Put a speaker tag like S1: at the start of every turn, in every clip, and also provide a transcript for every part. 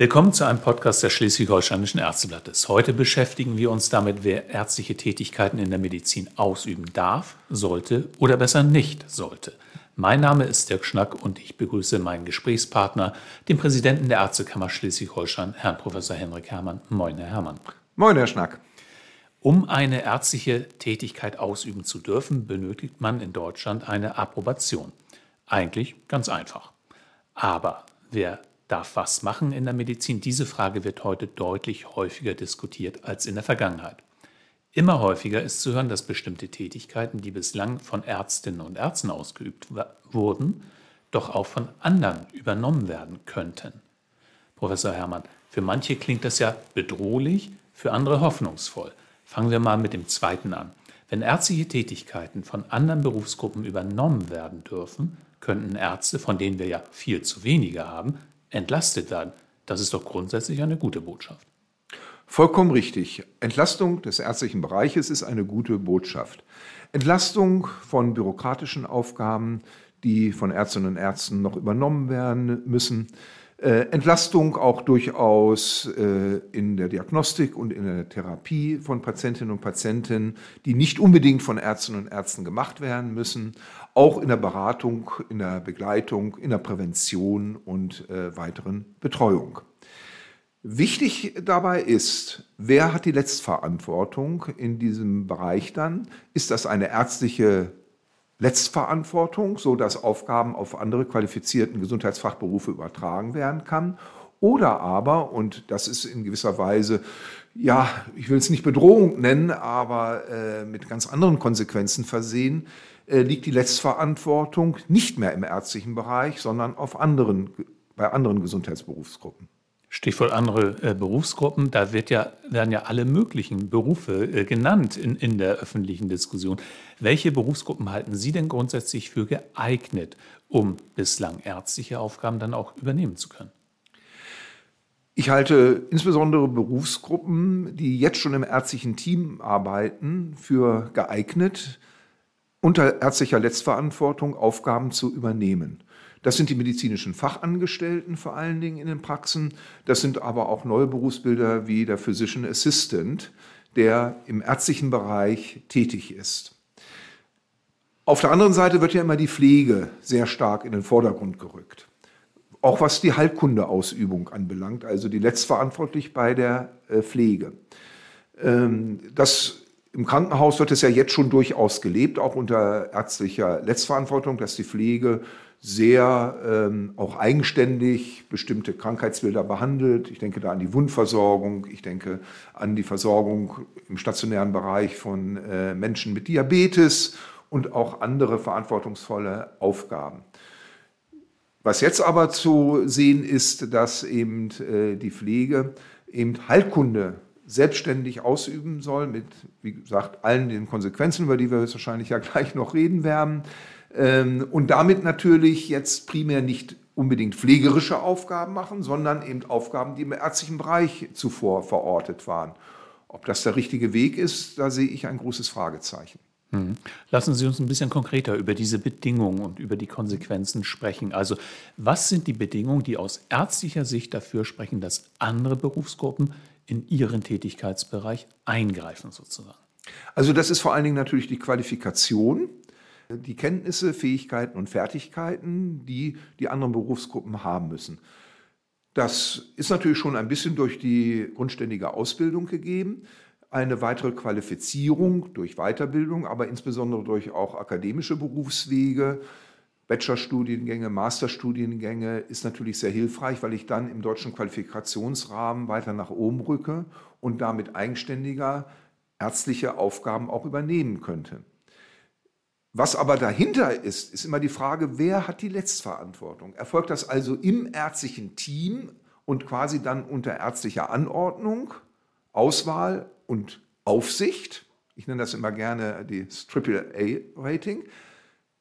S1: Willkommen zu einem Podcast des Schleswig-Holsteinischen Ärzteblattes. Heute beschäftigen wir uns damit, wer ärztliche Tätigkeiten in der Medizin ausüben darf, sollte oder besser nicht sollte. Mein Name ist Dirk Schnack und ich begrüße meinen Gesprächspartner, den Präsidenten der Ärztekammer Schleswig-Holstein, Herrn Professor Henrik Herrmann. Moin, Herr Herrmann.
S2: Moin, Herr Schnack.
S1: Um eine ärztliche Tätigkeit ausüben zu dürfen, benötigt man in Deutschland eine Approbation. Eigentlich ganz einfach. Aber wer darf was machen in der Medizin? Diese Frage wird heute deutlich häufiger diskutiert als in der Vergangenheit. Immer häufiger ist zu hören, dass bestimmte Tätigkeiten, die bislang von Ärztinnen und Ärzten ausgeübt wurden, doch auch von anderen übernommen werden könnten. Professor Herrmann, für manche klingt das ja bedrohlich, für andere hoffnungsvoll. Fangen wir mal mit dem zweiten an. Wenn ärztliche Tätigkeiten von anderen Berufsgruppen übernommen werden dürfen, könnten Ärzte, von denen wir ja viel zu wenige haben, entlastet werden. Das ist doch grundsätzlich eine gute Botschaft.
S2: Vollkommen richtig. Entlastung des ärztlichen Bereiches ist eine gute Botschaft. Entlastung von bürokratischen Aufgaben, die von Ärztinnen und Ärzten noch übernommen werden müssen. Äh, Entlastung auch durchaus äh, in der Diagnostik und in der Therapie von Patientinnen und Patienten, die nicht unbedingt von Ärztinnen und Ärzten gemacht werden müssen auch in der Beratung, in der Begleitung, in der Prävention und äh, weiteren Betreuung. Wichtig dabei ist, wer hat die Letztverantwortung in diesem Bereich dann? Ist das eine ärztliche Letztverantwortung, so dass Aufgaben auf andere qualifizierten Gesundheitsfachberufe übertragen werden kann? Oder aber, und das ist in gewisser Weise, ja, ich will es nicht Bedrohung nennen, aber äh, mit ganz anderen Konsequenzen versehen, äh, liegt die Letztverantwortung nicht mehr im ärztlichen Bereich, sondern auf anderen, bei anderen Gesundheitsberufsgruppen.
S1: Stichwort andere äh, Berufsgruppen, da wird ja, werden ja alle möglichen Berufe äh, genannt in, in der öffentlichen Diskussion. Welche Berufsgruppen halten Sie denn grundsätzlich für geeignet, um bislang ärztliche Aufgaben dann auch übernehmen zu können?
S2: Ich halte insbesondere Berufsgruppen, die jetzt schon im ärztlichen Team arbeiten, für geeignet, unter ärztlicher Letztverantwortung Aufgaben zu übernehmen. Das sind die medizinischen Fachangestellten vor allen Dingen in den Praxen. Das sind aber auch neue Berufsbilder wie der Physician Assistant, der im ärztlichen Bereich tätig ist. Auf der anderen Seite wird ja immer die Pflege sehr stark in den Vordergrund gerückt. Auch was die Heilkundeausübung anbelangt, also die letztverantwortlich bei der äh, Pflege. Ähm, das im Krankenhaus wird es ja jetzt schon durchaus gelebt, auch unter ärztlicher Letztverantwortung, dass die Pflege sehr ähm, auch eigenständig bestimmte Krankheitsbilder behandelt. Ich denke da an die Wundversorgung, ich denke an die Versorgung im stationären Bereich von äh, Menschen mit Diabetes und auch andere verantwortungsvolle Aufgaben. Was jetzt aber zu sehen ist, dass eben äh, die Pflege eben Heilkunde selbstständig ausüben soll, mit, wie gesagt, allen den Konsequenzen, über die wir wahrscheinlich ja gleich noch reden werden. Ähm, und damit natürlich jetzt primär nicht unbedingt pflegerische Aufgaben machen, sondern eben Aufgaben, die im ärztlichen Bereich zuvor verortet waren. Ob das der richtige Weg ist, da sehe ich ein großes Fragezeichen.
S1: Mhm. Lassen Sie uns ein bisschen konkreter über diese Bedingungen und über die Konsequenzen sprechen. Also was sind die Bedingungen, die aus ärztlicher Sicht dafür sprechen, dass andere Berufsgruppen in ihren Tätigkeitsbereich eingreifen sozusagen?
S2: Also das ist vor allen Dingen natürlich die Qualifikation, die Kenntnisse, Fähigkeiten und Fertigkeiten, die die anderen Berufsgruppen haben müssen. Das ist natürlich schon ein bisschen durch die grundständige Ausbildung gegeben, eine weitere Qualifizierung durch Weiterbildung, aber insbesondere durch auch akademische Berufswege Bachelorstudiengänge, Masterstudiengänge ist natürlich sehr hilfreich, weil ich dann im deutschen Qualifikationsrahmen weiter nach oben rücke und damit eigenständiger ärztliche Aufgaben auch übernehmen könnte. Was aber dahinter ist, ist immer die Frage, wer hat die Letztverantwortung? Erfolgt das also im ärztlichen Team und quasi dann unter ärztlicher Anordnung, Auswahl und Aufsicht? Ich nenne das immer gerne das AAA-Rating.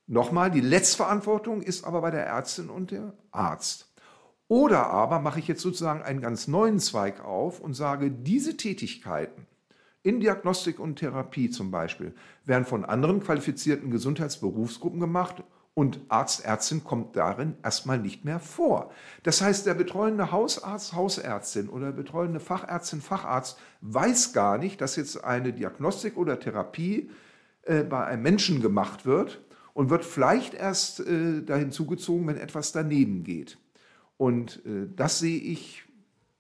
S2: Nochmal, die Letztverantwortung ist aber bei der Ärztin und dem Arzt. Oder aber mache ich jetzt sozusagen einen ganz neuen Zweig auf und sage, diese Tätigkeiten in Diagnostik und Therapie zum Beispiel werden von anderen qualifizierten Gesundheitsberufsgruppen gemacht und Arzt, Ärztin kommt darin erstmal nicht mehr vor. Das heißt, der betreuende Hausarzt, Hausärztin oder betreuende Fachärztin, Facharzt weiß gar nicht, dass jetzt eine Diagnostik oder Therapie äh, bei einem Menschen gemacht wird und wird vielleicht erst äh, dahin zugezogen, wenn etwas daneben geht. Und äh, das sehe ich,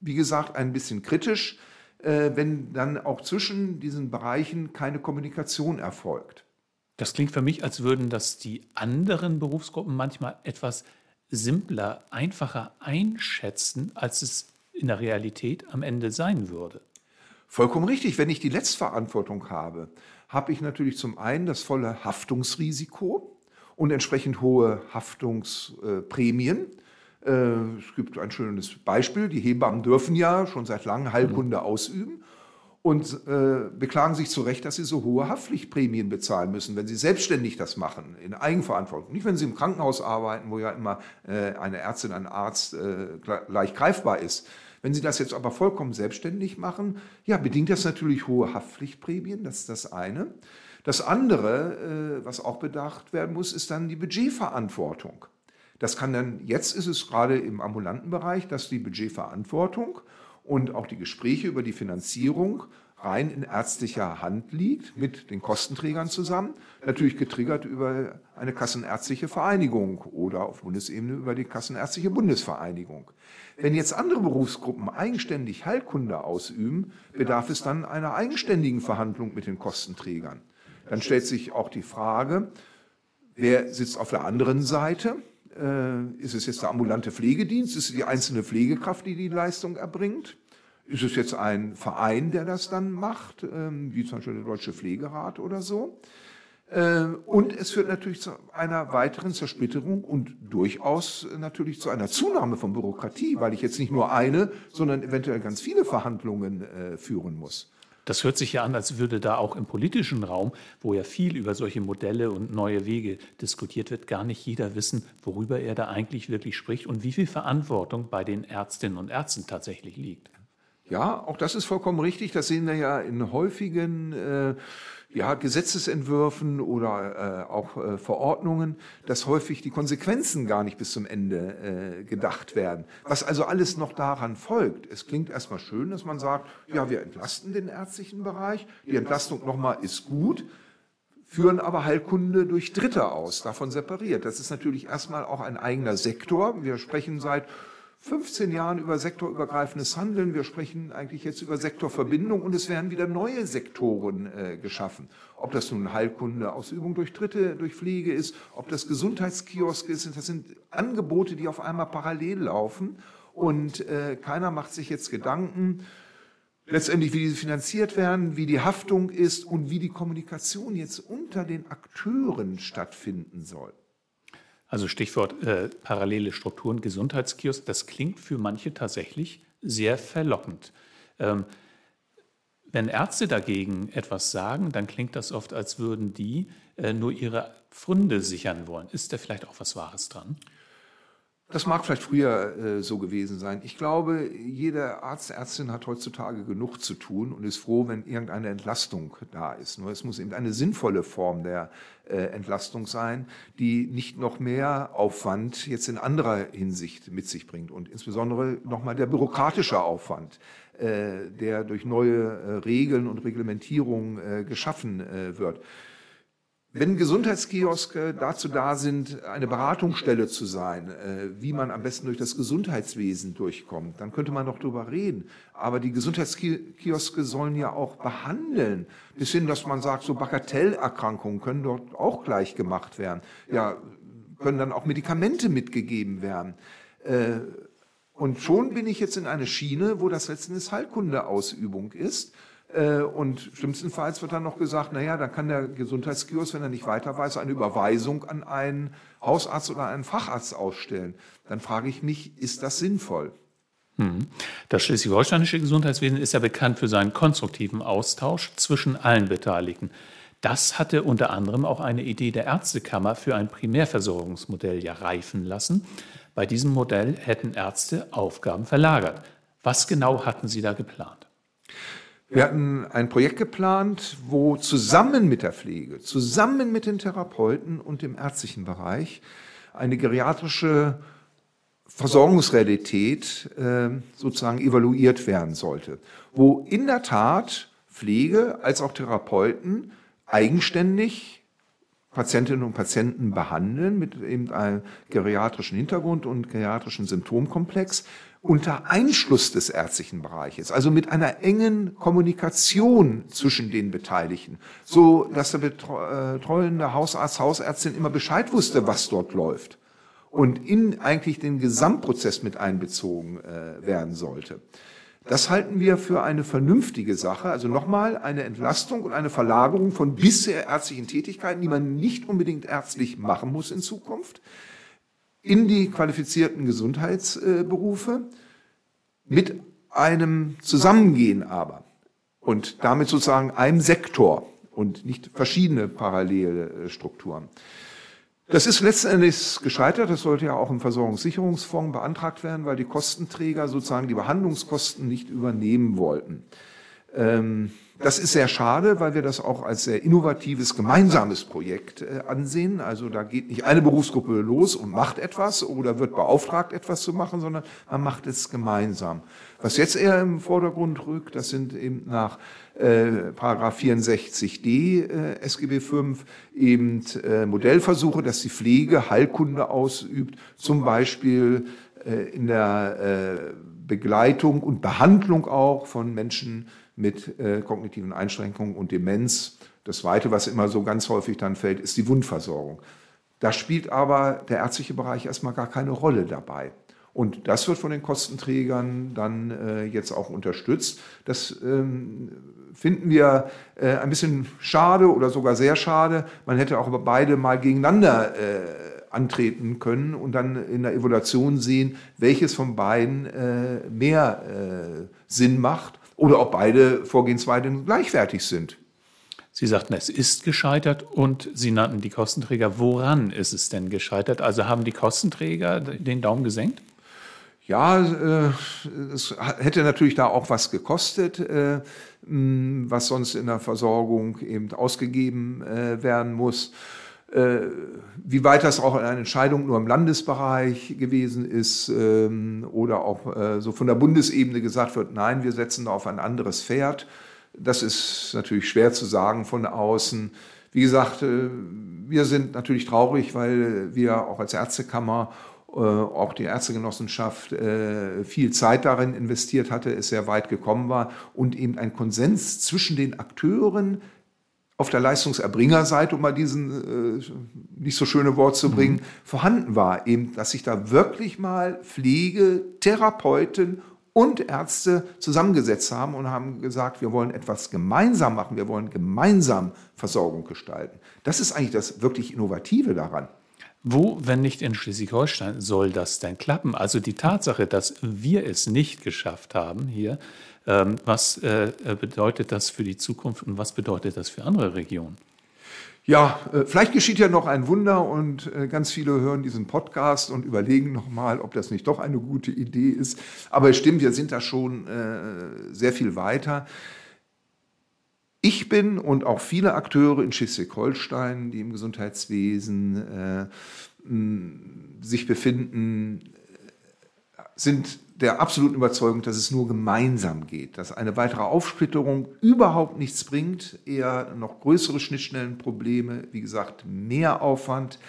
S2: wie gesagt, ein bisschen kritisch, wenn dann auch zwischen diesen Bereichen keine Kommunikation erfolgt.
S1: Das klingt für mich, als würden das die anderen Berufsgruppen manchmal etwas simpler, einfacher einschätzen, als es in der Realität am Ende sein würde.
S2: Vollkommen richtig. Wenn ich die Letztverantwortung habe, habe ich natürlich zum einen das volle Haftungsrisiko und entsprechend hohe Haftungsprämien. Äh, es gibt ein schönes Beispiel. Die Hebammen dürfen ja schon seit langem Heilkunde ausüben und äh, beklagen sich zu Recht, dass sie so hohe Haftpflichtprämien bezahlen müssen, wenn sie selbstständig das machen, in Eigenverantwortung. Nicht, wenn sie im Krankenhaus arbeiten, wo ja immer äh, eine Ärztin, ein Arzt äh, leicht greifbar ist. Wenn Sie das jetzt aber vollkommen selbstständig machen, ja, bedingt das natürlich hohe Haftpflichtprämien, das ist das eine. Das andere, äh, was auch bedacht werden muss, ist dann die Budgetverantwortung. Das kann dann, jetzt ist es gerade im ambulanten Bereich, dass die Budgetverantwortung und auch die Gespräche über die Finanzierung rein in ärztlicher Hand liegt, mit den Kostenträgern zusammen, natürlich getriggert über eine kassenärztliche Vereinigung oder auf Bundesebene über die kassenärztliche Bundesvereinigung. Wenn jetzt andere Berufsgruppen eigenständig Heilkunde ausüben, bedarf es dann einer eigenständigen Verhandlung mit den Kostenträgern. Dann stellt sich auch die Frage, wer sitzt auf der anderen Seite? Äh, ist es jetzt der ambulante Pflegedienst? Ist es die einzelne Pflegekraft, die die Leistung erbringt? Ist es jetzt ein Verein, der das dann macht, ähm, wie zum Beispiel der Deutsche Pflegerat oder so? Äh, und es führt natürlich zu einer weiteren Zersplitterung und durchaus natürlich zu einer Zunahme von Bürokratie, weil ich jetzt nicht nur eine, sondern eventuell ganz viele Verhandlungen äh, führen muss.
S1: Das hört sich ja an, als würde da auch im politischen Raum, wo ja viel über solche Modelle und neue Wege diskutiert wird, gar nicht jeder wissen, worüber er da eigentlich wirklich spricht und wie viel Verantwortung bei den Ärztinnen und Ärzten tatsächlich liegt.
S2: Ja, auch das ist vollkommen richtig. Das sehen wir ja in häufigen äh, ja, Gesetzesentwürfen oder äh, auch äh, Verordnungen, dass häufig die Konsequenzen gar nicht bis zum Ende äh, gedacht werden. Was also alles noch daran folgt. Es klingt erstmal schön, dass man sagt, ja, wir entlasten den ärztlichen Bereich. Die Entlastung nochmal ist gut führen aber Heilkunde durch Dritte aus, davon separiert. Das ist natürlich erstmal auch ein eigener Sektor. Wir sprechen seit 15 Jahren über sektorübergreifendes Handeln. Wir sprechen eigentlich jetzt über Sektorverbindung und es werden wieder neue Sektoren äh, geschaffen. Ob das nun Heilkunde, Ausübung durch Dritte, durch Pflege ist, ob das Gesundheitskiosk ist, das sind Angebote, die auf einmal parallel laufen und äh, keiner macht sich jetzt Gedanken, letztendlich wie diese finanziert werden, wie die Haftung ist und wie die Kommunikation jetzt unter den Akteuren stattfinden soll.
S1: Also Stichwort äh, parallele Strukturen, Gesundheitskiosk, das klingt für manche tatsächlich sehr verlockend. Ähm, wenn Ärzte dagegen etwas sagen, dann klingt das oft, als würden die äh, nur ihre Pfründe sichern wollen. Ist da vielleicht auch was Wahres dran?
S2: Das mag vielleicht früher äh, so gewesen sein. Ich glaube, jeder Arzt, Ärztin hat heutzutage genug zu tun und ist froh, wenn irgendeine Entlastung da ist. Nur es muss eben eine sinnvolle Form der äh, Entlastung sein, die nicht noch mehr Aufwand jetzt in anderer Hinsicht mit sich bringt. Und insbesondere nochmal der bürokratische Aufwand, äh, der durch neue äh, Regeln und Reglementierungen äh, geschaffen äh, wird. Wenn Gesundheitskioske dazu da sind, eine Beratungsstelle zu sein, äh, wie man am besten durch das Gesundheitswesen durchkommt, dann könnte man noch drüber reden. Aber die Gesundheitskioske sollen ja auch behandeln, bis hin, dass man sagt, so Bagatellerkrankungen können dort auch gleich gemacht werden. Ja, können dann auch Medikamente mitgegeben werden. Äh, und schon bin ich jetzt in eine Schiene, wo das letztendlich Heilkundeausübung ist und schlimmstenfalls wird dann noch gesagt, naja, dann kann der Gesundheitskiosk, wenn er nicht weiter weiß, eine Überweisung an einen Hausarzt oder einen Facharzt ausstellen. Dann frage ich mich, ist das sinnvoll?
S1: Hm. Das schleswig-holsteinische Gesundheitswesen ist ja bekannt für seinen konstruktiven Austausch zwischen allen Beteiligten. Das hatte unter anderem auch eine Idee der Ärztekammer für ein Primärversorgungsmodell ja reifen lassen. Bei diesem Modell hätten Ärzte Aufgaben verlagert. Was genau hatten Sie da geplant?
S2: Wir hatten ein Projekt geplant, wo zusammen mit der Pflege, zusammen mit den Therapeuten und dem ärztlichen Bereich eine geriatrische Versorgungsrealität äh, sozusagen evaluiert werden sollte, wo in der Tat Pflege als auch Therapeuten eigenständig Patientinnen und Patienten behandeln mit eben einem geriatrischen Hintergrund und geriatrischen Symptomkomplex, unter Einschluss des ärztlichen Bereiches, also mit einer engen Kommunikation zwischen den Beteiligten, so dass der betreuende Hausarzt, Hausärztin immer Bescheid wusste, was dort läuft und in eigentlich den Gesamtprozess mit einbezogen äh, werden sollte. Das halten wir für eine vernünftige Sache. Also nochmal eine Entlastung und eine Verlagerung von bisher ärztlichen Tätigkeiten, die man nicht unbedingt ärztlich machen muss in Zukunft, in die qualifizierten Gesundheitsberufe mit einem Zusammengehen aber und damit sozusagen einem Sektor und nicht verschiedene parallele Strukturen. Das ist letztendlich gescheitert. Das sollte ja auch im Versorgungssicherungsfonds beantragt werden, weil die Kostenträger sozusagen die Behandlungskosten nicht übernehmen wollten. Ähm, das ist sehr schade, weil wir das auch als sehr innovatives, gemeinsames Projekt äh, ansehen. Also da geht nicht eine Berufsgruppe los und macht etwas oder wird beauftragt, etwas zu machen, sondern man macht es gemeinsam. Was jetzt eher im Vordergrund rückt, das sind eben nach äh, Paragraph 64d äh, SGB V eben äh, Modellversuche, dass die Pflege Heilkunde ausübt, zum Beispiel äh, in der äh, Begleitung und Behandlung auch von Menschen mit äh, kognitiven Einschränkungen und Demenz. Das Zweite, was immer so ganz häufig dann fällt, ist die Wundversorgung. Da spielt aber der ärztliche Bereich erstmal gar keine Rolle dabei. Und das wird von den Kostenträgern dann äh, jetzt auch unterstützt. Das ähm, finden wir äh, ein bisschen schade oder sogar sehr schade. Man hätte auch beide mal gegeneinander äh, antreten können und dann in der Evaluation sehen, welches von beiden äh, mehr äh, Sinn macht oder ob beide Vorgehensweisen gleichwertig sind.
S1: Sie sagten, es ist gescheitert und Sie nannten die Kostenträger. Woran ist es denn gescheitert? Also haben die Kostenträger den Daumen gesenkt?
S2: Ja, äh, es hätte natürlich da auch was gekostet, äh, was sonst in der Versorgung eben ausgegeben äh, werden muss. Äh, wie weit das auch eine Entscheidung nur im Landesbereich gewesen ist ähm, oder auch äh, so von der Bundesebene gesagt wird, nein, wir setzen auf ein anderes Pferd. Das ist natürlich schwer zu sagen von außen. Wie gesagt, äh, wir sind natürlich traurig, weil wir auch als Ärztekammer, auch die Ärztegenossenschaft viel Zeit darin investiert hatte, es sehr weit gekommen war und eben ein Konsens zwischen den Akteuren auf der Leistungserbringerseite, um mal diesen äh, nicht so schöne Wort zu bringen, mhm. vorhanden war. Eben, dass sich da wirklich mal Pflege, Therapeuten und Ärzte zusammengesetzt haben und haben gesagt, wir wollen etwas gemeinsam machen, wir wollen gemeinsam Versorgung gestalten. Das ist eigentlich das wirklich Innovative daran.
S1: Wo, wenn nicht in Schleswig-Holstein, soll das denn klappen? Also die Tatsache, dass wir es nicht geschafft haben hier, ähm, was äh, bedeutet das für die Zukunft und was bedeutet das für andere Regionen?
S2: Ja, äh, vielleicht geschieht ja noch ein Wunder und äh, ganz viele hören diesen Podcast und überlegen nochmal, ob das nicht doch eine gute Idee ist. Aber es stimmt, wir sind da schon sehr viel weiter. Ich bin und auch viele Akteure in Schleswig-Holstein, die im Gesundheitswesen äh, sich befinden, sind der absoluten Überzeugung, dass es nur gemeinsam geht, dass eine weitere Aufsplitterung überhaupt nichts bringt, eher noch größere Schnittstellenprobleme, wie gesagt, mehr Aufwand.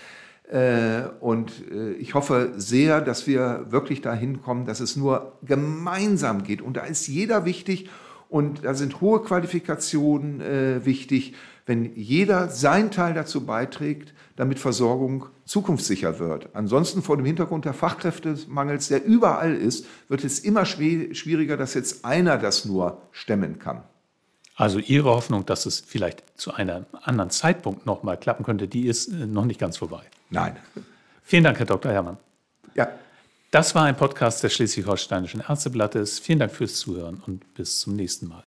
S2: Äh, und äh, ich hoffe sehr, dass wir wirklich dahin kommen, dass es nur gemeinsam geht. Und da ist jeder wichtig und da sind hohe Qualifikationen äh, wichtig, wenn jeder seinen Teil dazu beiträgt, damit Versorgung zukunftssicher wird. Ansonsten vor dem Hintergrund der Fachkräftemangels, der überall ist, wird es immer schwieriger, dass jetzt einer das nur stemmen kann.
S1: Also Ihre Hoffnung, dass es vielleicht zu einem anderen Zeitpunkt noch mal klappen könnte, die ist äh, noch nicht ganz vorbei.
S2: Nein.
S1: Vielen Dank, Herr Dr. Herrmann.
S2: Ja.
S1: Das war ein Podcast des Schleswig-Holsteinischen Ärzteblattes. Vielen Dank fürs Zuhören und bis zum nächsten Mal.